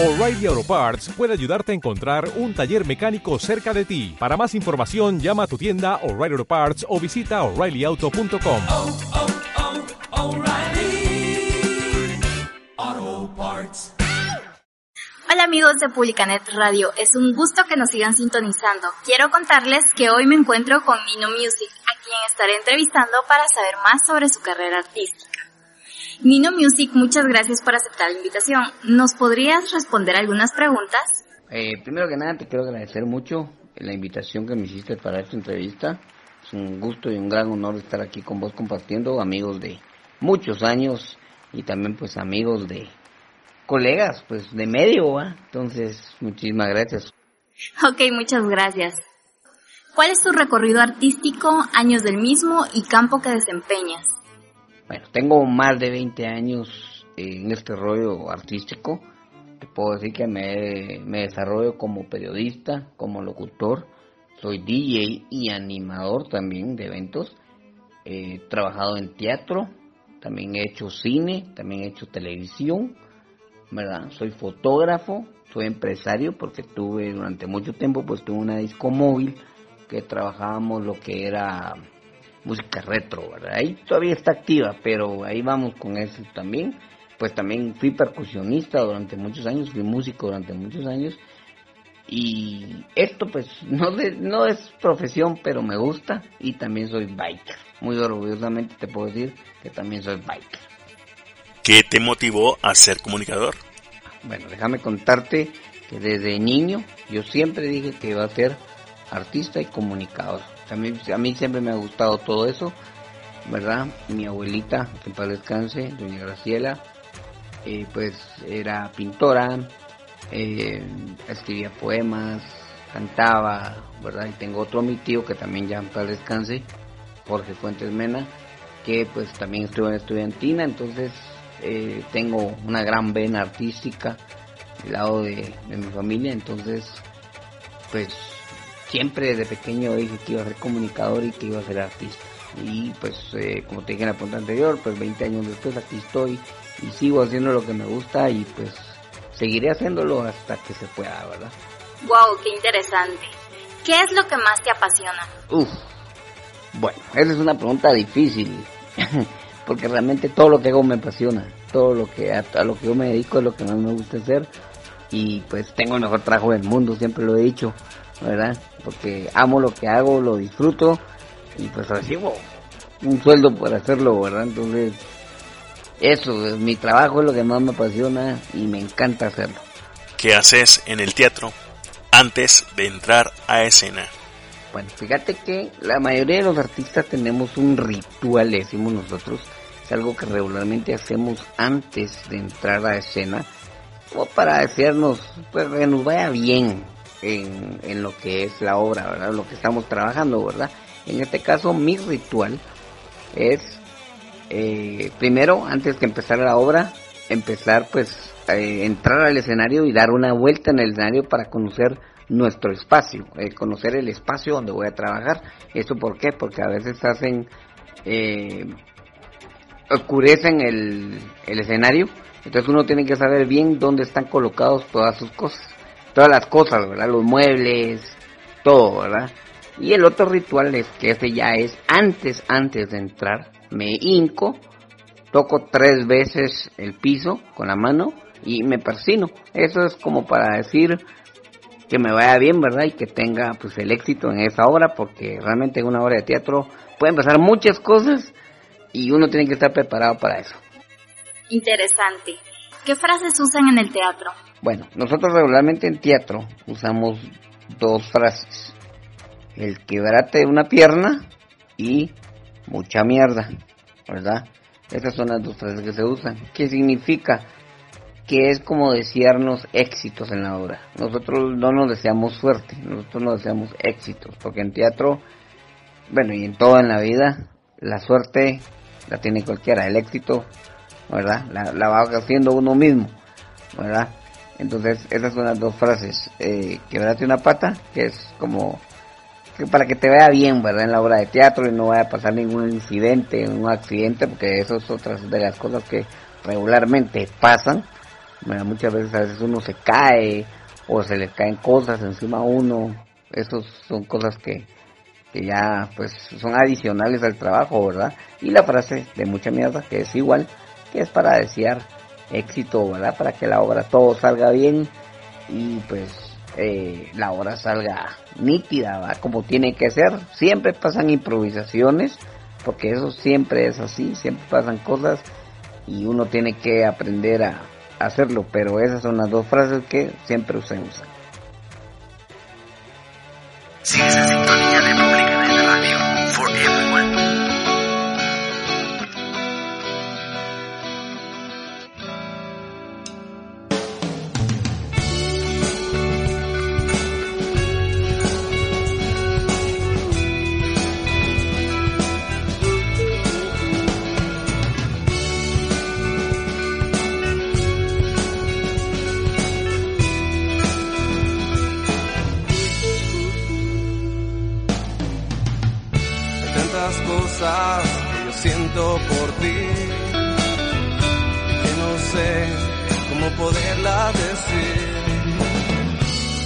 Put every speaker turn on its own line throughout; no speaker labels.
O'Reilly Auto Parts puede ayudarte a encontrar un taller mecánico cerca de ti. Para más información, llama a tu tienda O'Reilly Auto Parts o visita oreillyauto.com.
oh, oh, O'Reilly Auto Parts.
Hola amigos de Publicanet Radio, es un gusto que nos sigan sintonizando. Quiero contarles que hoy me encuentro con Nino Music, a quien estaré entrevistando para saber más sobre su carrera artística. Nino Music, muchas gracias por aceptar la invitación. ¿Nos podrías responder algunas preguntas?
Eh, primero que nada, te quiero agradecer mucho la invitación que me hiciste para esta entrevista. Es un gusto y un gran honor estar aquí con vos compartiendo, amigos de muchos años y también pues amigos de colegas pues de medio, ¿va? Entonces, muchísimas gracias.
Ok, muchas gracias. ¿Cuál es tu recorrido artístico, años del mismo y campo que desempeñas?
Bueno, tengo más de 20 años en este rollo artístico. Te puedo decir que me, me desarrollo como periodista, como locutor. Soy DJ y animador también de eventos. He trabajado en teatro, también he hecho cine, también he hecho televisión, ¿verdad? Soy fotógrafo, soy empresario porque tuve durante mucho tiempo, pues tuve una disco móvil que trabajábamos lo que era música retro, ¿verdad? Ahí todavía está activa, pero ahí vamos con eso también. Pues también fui percusionista durante muchos años, fui músico durante muchos años. Y esto pues no, de- no es profesión, pero me gusta y también soy biker. Muy orgullosamente te puedo decir que también soy biker.
¿Qué te motivó a ser comunicador?
Bueno, déjame contarte que desde niño yo siempre dije que iba a ser artista y comunicador. A mí, a mí siempre me ha gustado todo eso, ¿verdad? Mi abuelita, que paz descanse, doña Graciela, eh, pues era pintora, eh, escribía poemas, cantaba, ¿verdad? Y tengo otro mi tío que también ya paz descanse, Jorge Fuentes Mena, que pues también estuvo en estudiantina, entonces eh, tengo una gran vena artística del lado de mi familia, entonces pues siempre desde pequeño dije que iba a ser comunicador y que iba a ser artista. Y pues eh, como te dije en la pregunta anterior, pues 20 años después aquí estoy y sigo haciendo lo que me gusta y pues seguiré haciéndolo hasta que se pueda, ¿verdad?
Wow, qué interesante. ¿Qué es lo que más te apasiona?
Uf, bueno, esa es una pregunta difícil, porque realmente todo lo que hago me apasiona, todo lo que a, a lo que yo me dedico es lo que más me gusta hacer y pues tengo el mejor trabajo del mundo, siempre lo he dicho, ¿verdad? Porque amo lo que hago, lo disfruto y pues recibo un sueldo por hacerlo, ¿verdad? Entonces, eso, es- mi trabajo es lo que más me apasiona y me encanta hacerlo.
¿Qué haces en el teatro antes de entrar a escena?
Bueno, fíjate que la mayoría de los artistas tenemos un ritual, le decimos nosotros, es algo que regularmente hacemos antes de entrar a escena, o para desearnos, pues que nos vaya bien en, lo que es la obra, ¿verdad? Lo que estamos trabajando, ¿verdad? En este caso, mi ritual es, eh, primero, antes que empezar la obra, empezar pues, eh, entrar al escenario y dar una vuelta en el escenario para conocer nuestro espacio, eh, conocer el espacio donde voy a trabajar. ¿Eso por qué? Porque a veces hacen, eh, oscurecen el, el escenario, entonces uno tiene que saber bien dónde están colocados todas sus cosas, todas las cosas, ¿verdad? Los muebles, todo, ¿verdad? Y el otro ritual es que ese ya es antes, antes de entrar, me hinco, toco tres veces el piso con la mano y me persino. Eso es como para decir que me vaya bien, ¿verdad? Y que tenga pues el éxito en esa obra, porque realmente en una obra de teatro pueden pasar muchas cosas y uno tiene que estar preparado para eso.
Interesante. ¿Qué frases usan en el teatro?
Bueno, nosotros regularmente en teatro usamos dos frases. El quebrate de una pierna y mucha mierda, ¿verdad? Esas son las dos frases que se usan. ¿Qué significa? Que es como desearnos éxitos en la obra. Nosotros no nos deseamos suerte, nosotros nos deseamos éxitos, porque en teatro, bueno, y en todo en la vida, la suerte la tiene cualquiera, el éxito, ¿verdad? La, la va haciendo uno mismo, ¿verdad? Entonces, esas son las dos frases. Eh, quebrate una pata, que es como para que te vaya bien, ¿verdad? En la obra de teatro y no vaya a pasar ningún incidente, un accidente, porque eso es otra de las cosas que regularmente pasan, Bueno, muchas veces a veces uno se cae o se le caen cosas encima a uno. Estos son cosas que, que ya pues son adicionales al trabajo, ¿verdad? Y la frase de mucha mierda que es igual, que es para desear éxito, ¿verdad? Para que la obra todo salga bien y pues eh, la obra salga nítida, ¿verdad? Como tiene que ser. Siempre pasan improvisaciones, porque eso siempre es así, siempre pasan cosas y uno tiene que aprender a hacerlo, pero esas son las dos frases que siempre se usan.
Yo siento por ti que no sé cómo poderlas decir.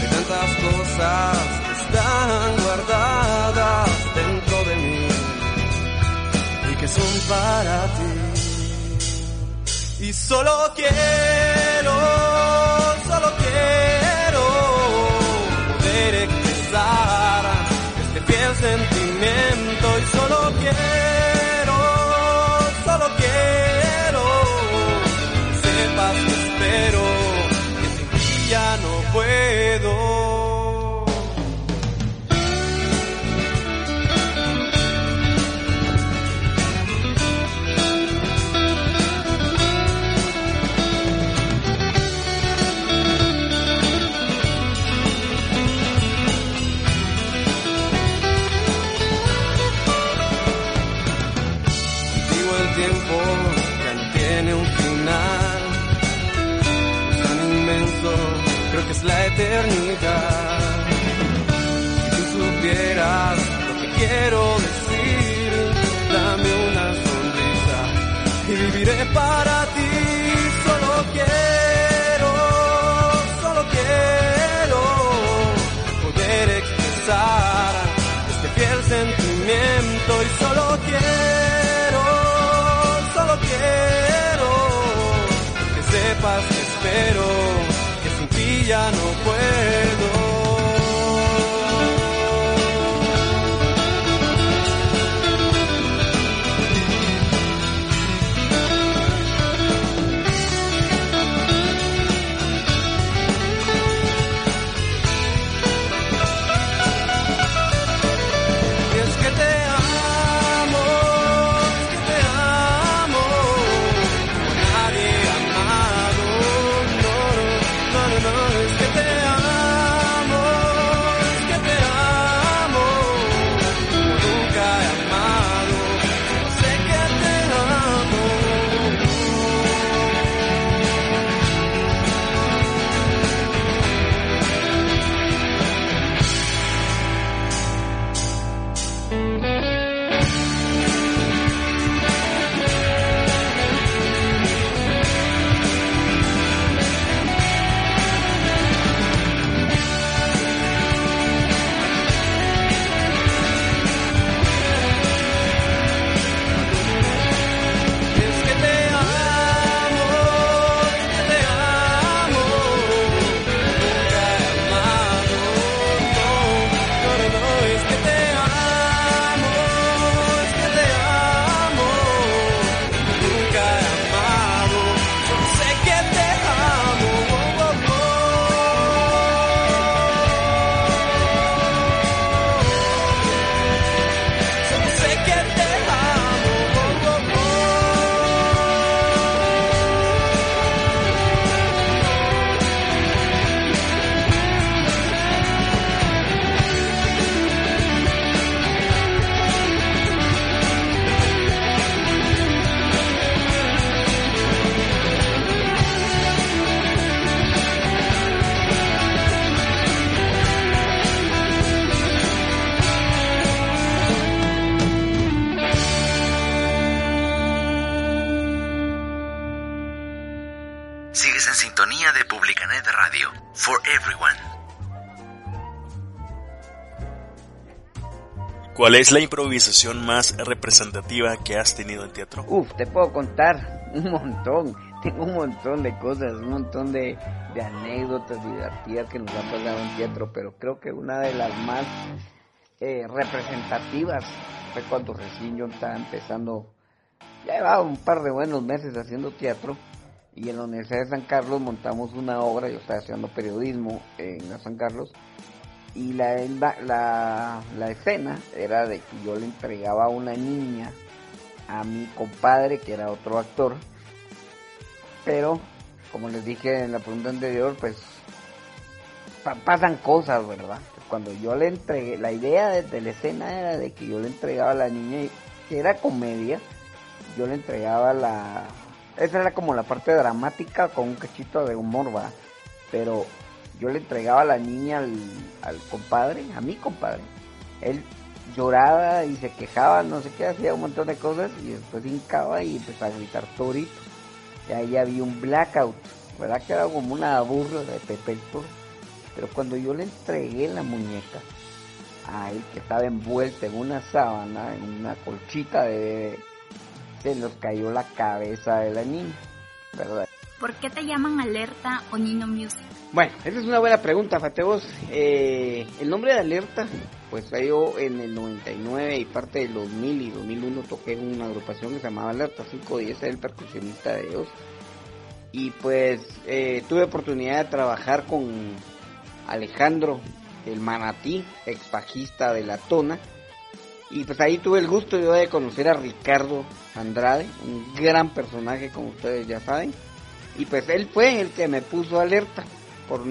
Hay tantas cosas que están guardadas dentro de mí y que son para ti. Y solo quiero, solo quiero poder expresar este fiel sentimiento y solo quiero, ya
¿Cuál es la improvisación más representativa que has tenido en teatro?
Uf, te puedo contar un montón. Tengo un montón de cosas, un montón de, anécdotas divertidas que nos ha pasado en teatro, pero creo que una de las más eh, representativas fue cuando recién yo estaba empezando, ya llevaba un par de buenos meses haciendo teatro y en la Universidad de San Carlos montamos una obra, yo estaba estudiando periodismo en San Carlos y la, la, la escena era de que yo le entregaba a una niña a mi compadre que era otro actor. Pero como les dije en la pregunta anterior pues pa- pasan cosas verdad cuando yo le entregué la idea de, de la escena era de que yo le entregaba a la niña y- que era comedia yo le entregaba la esa era como la parte dramática con un cachito de humor va pero yo le entregaba a la niña al, al compadre a mi compadre él lloraba y se quejaba no sé qué hacía un montón de cosas y después hincaba y empezaba a gritar torito y ahí había un blackout, ¿verdad? Que era como una burla de Pepe el Toro. Pero cuando yo le entregué la muñeca a él, que estaba envuelta en una sábana, en una colchita de bebé, se nos cayó la cabeza de la niña, ¿verdad?
¿Por qué te llaman Alerta o Nino Music?
Bueno, esa es una buena pregunta, Fatebos. Eh, el nombre de Alerta, pues yo en el 99 y parte del 2000 y 2001 toqué en una agrupación que se llamaba Alerta 510, era el percusionista de ellos. Y pues eh, tuve oportunidad de trabajar con Alejandro, el manatí, ex bajista de La Tona. Y pues ahí tuve el gusto yo de conocer a Ricardo Andrade, un gran personaje como ustedes ya saben. Y pues él fue el que me puso alerta. Por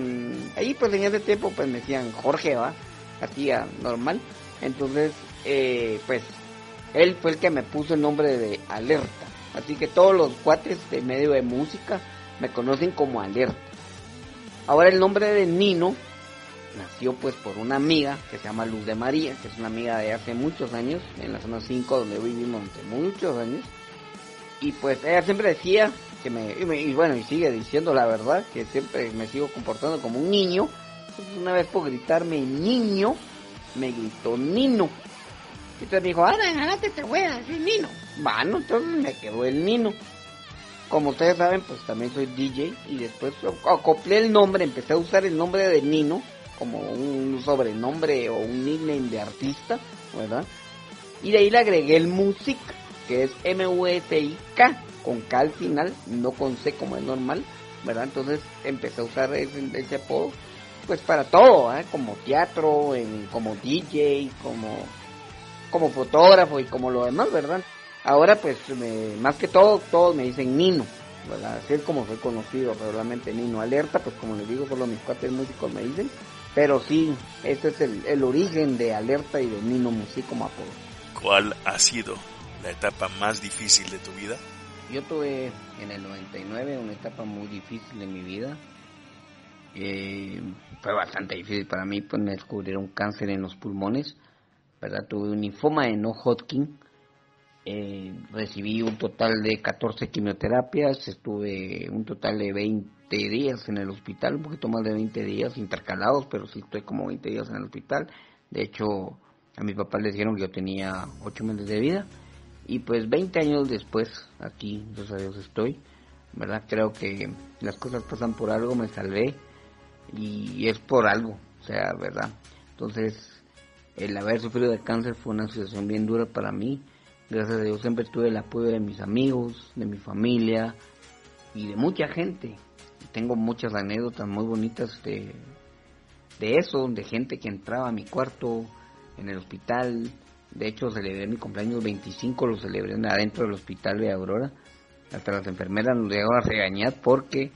ahí pues en ese tiempo pues me decían Jorge va, hacía normal. Entonces eh, pues él fue el que me puso el nombre de alerta. Así que todos los cuates de medio de música me conocen como alerta. Ahora el nombre de Nino nació pues por una amiga que se llama Luz de María, que es una amiga de hace muchos años, en la zona 5 donde vivimos durante muchos años. Y pues ella siempre decía que me y, bueno, y sigue diciendo la verdad, que siempre me sigo comportando como un niño. Una vez por gritarme niño, me gritó Nino. Y entonces me dijo, ahora en adelante te voy a decir Nino. Bueno, entonces me quedó el Nino. Como ustedes saben, pues también soy DJ y después acoplé el nombre, empecé a usar el nombre de Nino como un sobrenombre o un nickname de artista, ¿verdad? Y de ahí le agregué el Music, que es M-U-S-I-K, con K al final, no con C como es normal, ¿verdad? Entonces empecé a usar ese, ese apodo, pues para todo, ¿eh? Como teatro, como DJ, como, como fotógrafo y como lo demás, ¿verdad? Ahora pues más que todo, todos me dicen Nino, ¿verdad? Así es como soy conocido, realmente Nino Alerta, pues como les digo, solo mis cuates músicos me dicen. Pero sí, este es el, el origen de Alerta y de Nino Music como apodo.
¿Cuál ha sido la etapa más difícil de tu vida?
Yo tuve en el 99 una etapa muy difícil en mi vida. Eh, fue bastante difícil para mí, pues me descubrieron cáncer en los pulmones, ¿verdad? Tuve un linfoma de no Hodgkin. Eh, recibí un total de 14 quimioterapias, estuve un total de 20 días en el hospital, un poquito más de 20 días intercalados, pero sí estoy como 20 días en el hospital. De hecho, a mi papá le dijeron que yo tenía 8 meses de vida. Y pues 20 años después, aquí, gracias a Dios estoy, ¿verdad? Creo que las cosas pasan por algo, me salvé y es por algo, o sea, ¿verdad? Entonces, el haber sufrido de cáncer fue una situación bien dura para mí. Gracias a Dios siempre tuve el apoyo de mis amigos, de mi familia y de mucha gente. Tengo muchas anécdotas muy bonitas de, de eso, de gente que entraba a mi cuarto en el hospital. De hecho, celebré mi cumpleaños 25, lo celebré adentro del hospital de Aurora. Hasta las enfermeras nos llegaron a regañar porque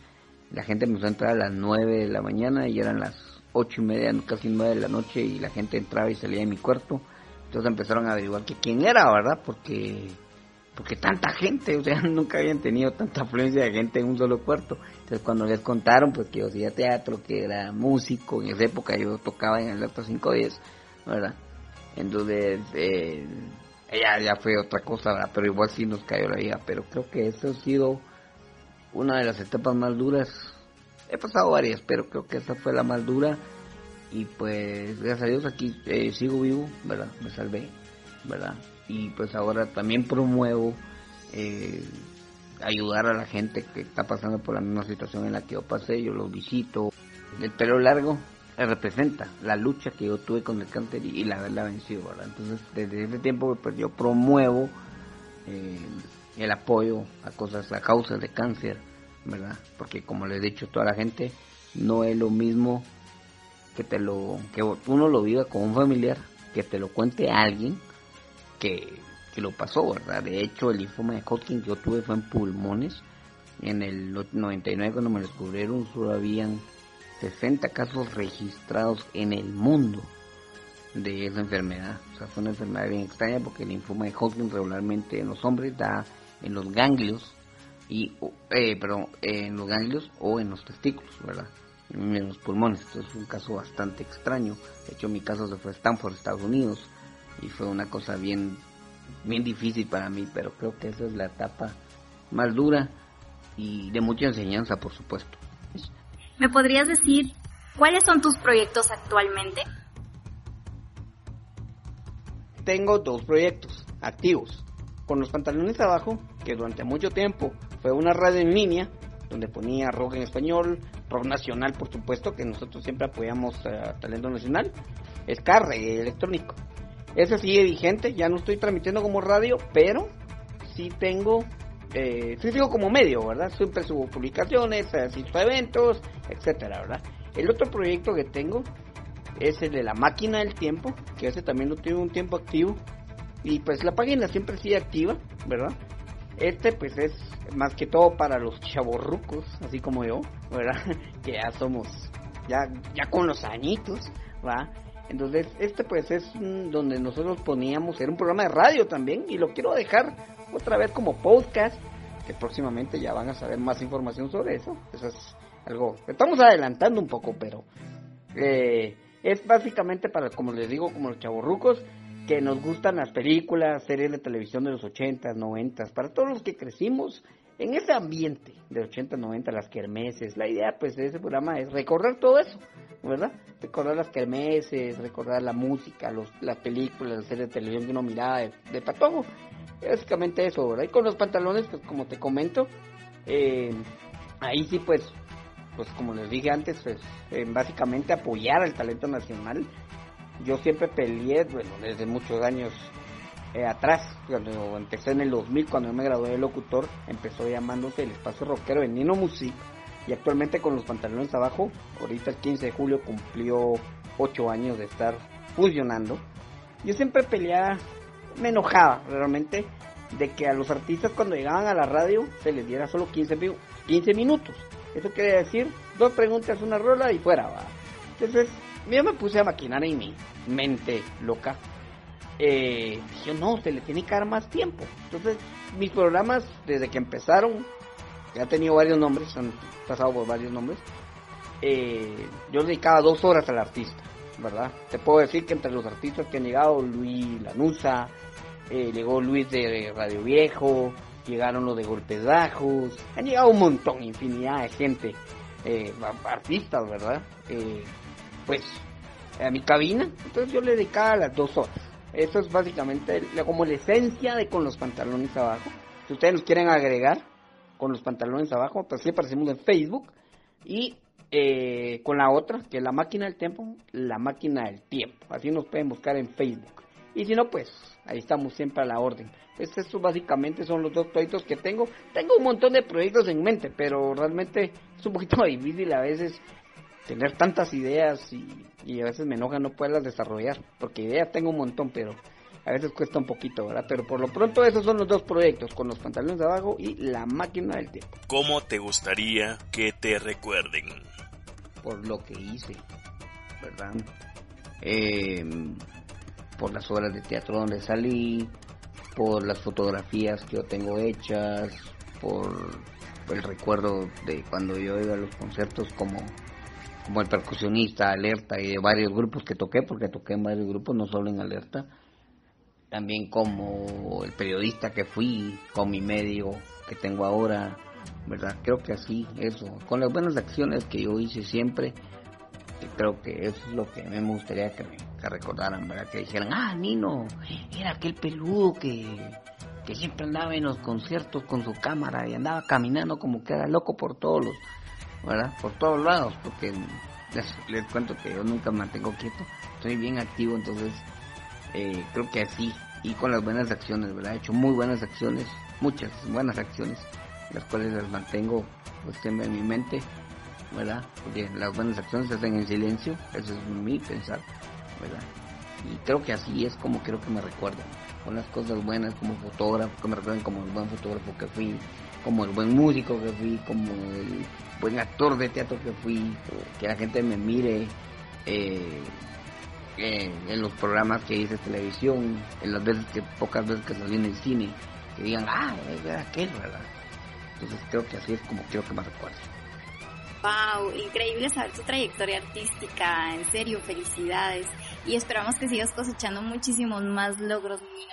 la gente empezó a entrar a las 9 de la mañana y eran las ocho y media, casi 9 de la noche y la gente entraba y salía de mi cuarto. Entonces empezaron a averiguar que quién era, ¿verdad? Porque porque tanta gente, o sea, nunca habían tenido tanta afluencia de gente en un solo cuarto. Entonces cuando les contaron pues que yo hacía teatro, que era músico, en esa época yo tocaba en el Alto 510, ¿verdad? Entonces, eh, ella ya fue otra cosa, ¿verdad? Pero igual sí nos cayó la vida. Pero creo que eso ha sido una de las etapas más duras
he pasado varias, pero creo que esa fue la más dura. Y pues, gracias a Dios, aquí eh, sigo vivo, ¿verdad? Me salvé, ¿verdad? Y pues ahora también promuevo eh, ayudar a la gente que está pasando por la misma situación en la que yo pasé. Yo los visito. El pelo largo representa la lucha que yo tuve con el cáncer y, la haberla vencido, ¿verdad? Entonces, desde ese tiempo, pues yo promuevo eh, el apoyo a cosas, a causas de cáncer, ¿verdad? Porque como les he dicho a toda la gente, no es lo mismo que te lo que uno lo viva con un familiar, que te lo cuente alguien que, que lo pasó, ¿verdad? De hecho, el linfoma de Hodgkin que yo tuve fue en pulmones. En el 99 cuando me descubrieron solo habían 60 casos registrados en el mundo de esa enfermedad. O sea, fue una enfermedad bien extraña porque el linfoma de Hodgkin regularmente en los hombres da en los ganglios y eh, perdón, en los ganglios o en los testículos, ¿verdad? En los pulmones. Entonces fue un caso bastante extraño. De hecho, mi caso se fue a Stanford, Estados Unidos, y fue una cosa bien, bien difícil para mí, pero creo que esa es la etapa más dura y de mucha enseñanza, por supuesto.
¿Me podrías decir cuáles son tus proyectos actualmente?
Tengo dos proyectos activos. Con los pantalones abajo, que durante mucho tiempo fue una radio en línea, donde ponía rock en español, rock nacional, por supuesto, que nosotros siempre apoyamos a talento nacional, es carre electrónico. Ese sigue vigente, ya no estoy transmitiendo como radio, pero sí tengo, eh, sí sigo como medio, ¿verdad? Siempre subo publicaciones, asisto a eventos, etcétera, ¿verdad? El otro proyecto que tengo es el de la máquina del tiempo, que ese también lo tengo un tiempo activo, y pues la página siempre sigue activa, ¿verdad? Este pues es más que todo para los chavorrucos, así como yo, ¿verdad? que ya somos, ya, ya con los añitos, ¿verdad? Entonces, este pues es donde nosotros poníamos, era un programa de radio también, y lo quiero dejar otra vez como podcast, que próximamente ya van a saber más información sobre eso. Eso es algo, estamos adelantando un poco, pero eh, es básicamente para, como les digo, como los chavorrucos, que nos gustan las películas, series de televisión de los 80s, 90s, para todos los que crecimos en ese ambiente de 80, 90, las kermeses. La idea pues de ese programa es recordar todo eso, ¿verdad? Recordar las kermeses, recordar la música, los, las películas, las series de televisión que uno miraba de, de patojo. Básicamente eso, ¿verdad? Y con los pantalones, pues como te comento, eh, ahí sí pues, pues como les dije antes, pues básicamente apoyar al talento nacional. Yo siempre peleé, bueno, desde muchos años eh, atrás, cuando empecé en el 2000, cuando yo me gradué de locutor, empezó llamándose el espacio rockero de Nino Music. Y actualmente con los pantalones abajo, ahorita el 15 de julio cumplió 8 años de estar fusionando. Yo siempre peleaba, me enojaba realmente de que a los artistas cuando llegaban a la radio se les diera solo 15, mi- 15 minutos. Eso quiere decir dos preguntas, una rola y fuera. ¿va? Entonces yo me puse a maquinar en mi mente loca eh, dije, no, se le tiene que dar más tiempo. Entonces, mis programas, desde que empezaron, han tenido varios nombres, han pasado por varios nombres, eh, yo dedicaba dos horas al artista, ¿verdad? Te puedo decir que entre los artistas que han llegado, Luis Lanusa, eh, llegó Luis de Radio Viejo, llegaron los de Golpes Bajos, han llegado un montón, infinidad de gente, eh, artistas, ¿verdad? Pues a mi cabina, entonces yo le dedicaba las dos horas. Eso es básicamente como la esencia de con los pantalones abajo. Si ustedes nos quieren agregar con los pantalones abajo, pues sí aparecemos en Facebook. Y eh, con la otra, que es la máquina del tiempo, la máquina del tiempo. Así nos pueden buscar en Facebook. Y si no, pues ahí estamos siempre a la orden. Pues estos básicamente son los dos proyectos que tengo. Tengo un montón de proyectos en mente, pero realmente es un poquito difícil a veces tener tantas ideas y, y a veces me enoja no poderlas desarrollar, porque ideas tengo un montón, pero a veces cuesta un poquito, ¿verdad? Pero por lo pronto esos son los dos proyectos, con los pantalones de abajo y la máquina del tiempo,
¿Cómo te gustaría que te recuerden?
por lo que hice, ¿verdad? Eh, por las obras de teatro donde salí, por las fotografías que yo tengo hechas, por el recuerdo de cuando yo iba a los conciertos como, como el percusionista, Alerta y de varios grupos que toqué, porque toqué en varios grupos, no solo en Alerta. También como el periodista que fui, con mi medio que tengo ahora,
¿verdad? Creo que así, eso, con las buenas acciones que yo hice siempre, creo que eso es lo que me gustaría que me que recordaran, ¿verdad? Que dijeran, ah, Nino, era aquel peludo que, que siempre andaba en los conciertos con su cámara y andaba caminando como que era loco por todos los, ¿verdad? Por todos lados, porque les, les cuento que yo nunca me mantengo quieto, estoy bien activo, entonces eh, creo que así, y con las buenas acciones, ¿verdad? He hecho muy buenas acciones, muchas buenas acciones, las cuales las mantengo pues en mi mente, ¿verdad? Porque las buenas acciones se hacen en silencio, eso es mi pensar, ¿verdad? Y creo que así es como quiero que me recuerden, con las cosas buenas como fotógrafo, que me recuerden como el buen fotógrafo que fui, como el buen músico que fui, como el buen actor de teatro que fui, que la gente me mire eh, eh, en los programas que hice televisión, en las veces que, pocas veces que salí en el cine, que digan, ah, era aquel, ¿verdad? Entonces creo que así es como quiero que me recuerden.
Wow, increíble saber tu trayectoria artística, en serio, felicidades. Y esperamos que sigas cosechando muchísimos más logros, Music.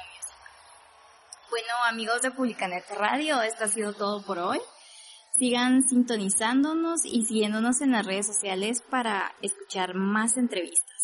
Bueno, amigos de Publicanet Radio, esto ha sido todo por hoy. Sigan sintonizándonos y siguiéndonos en las redes sociales para escuchar más entrevistas.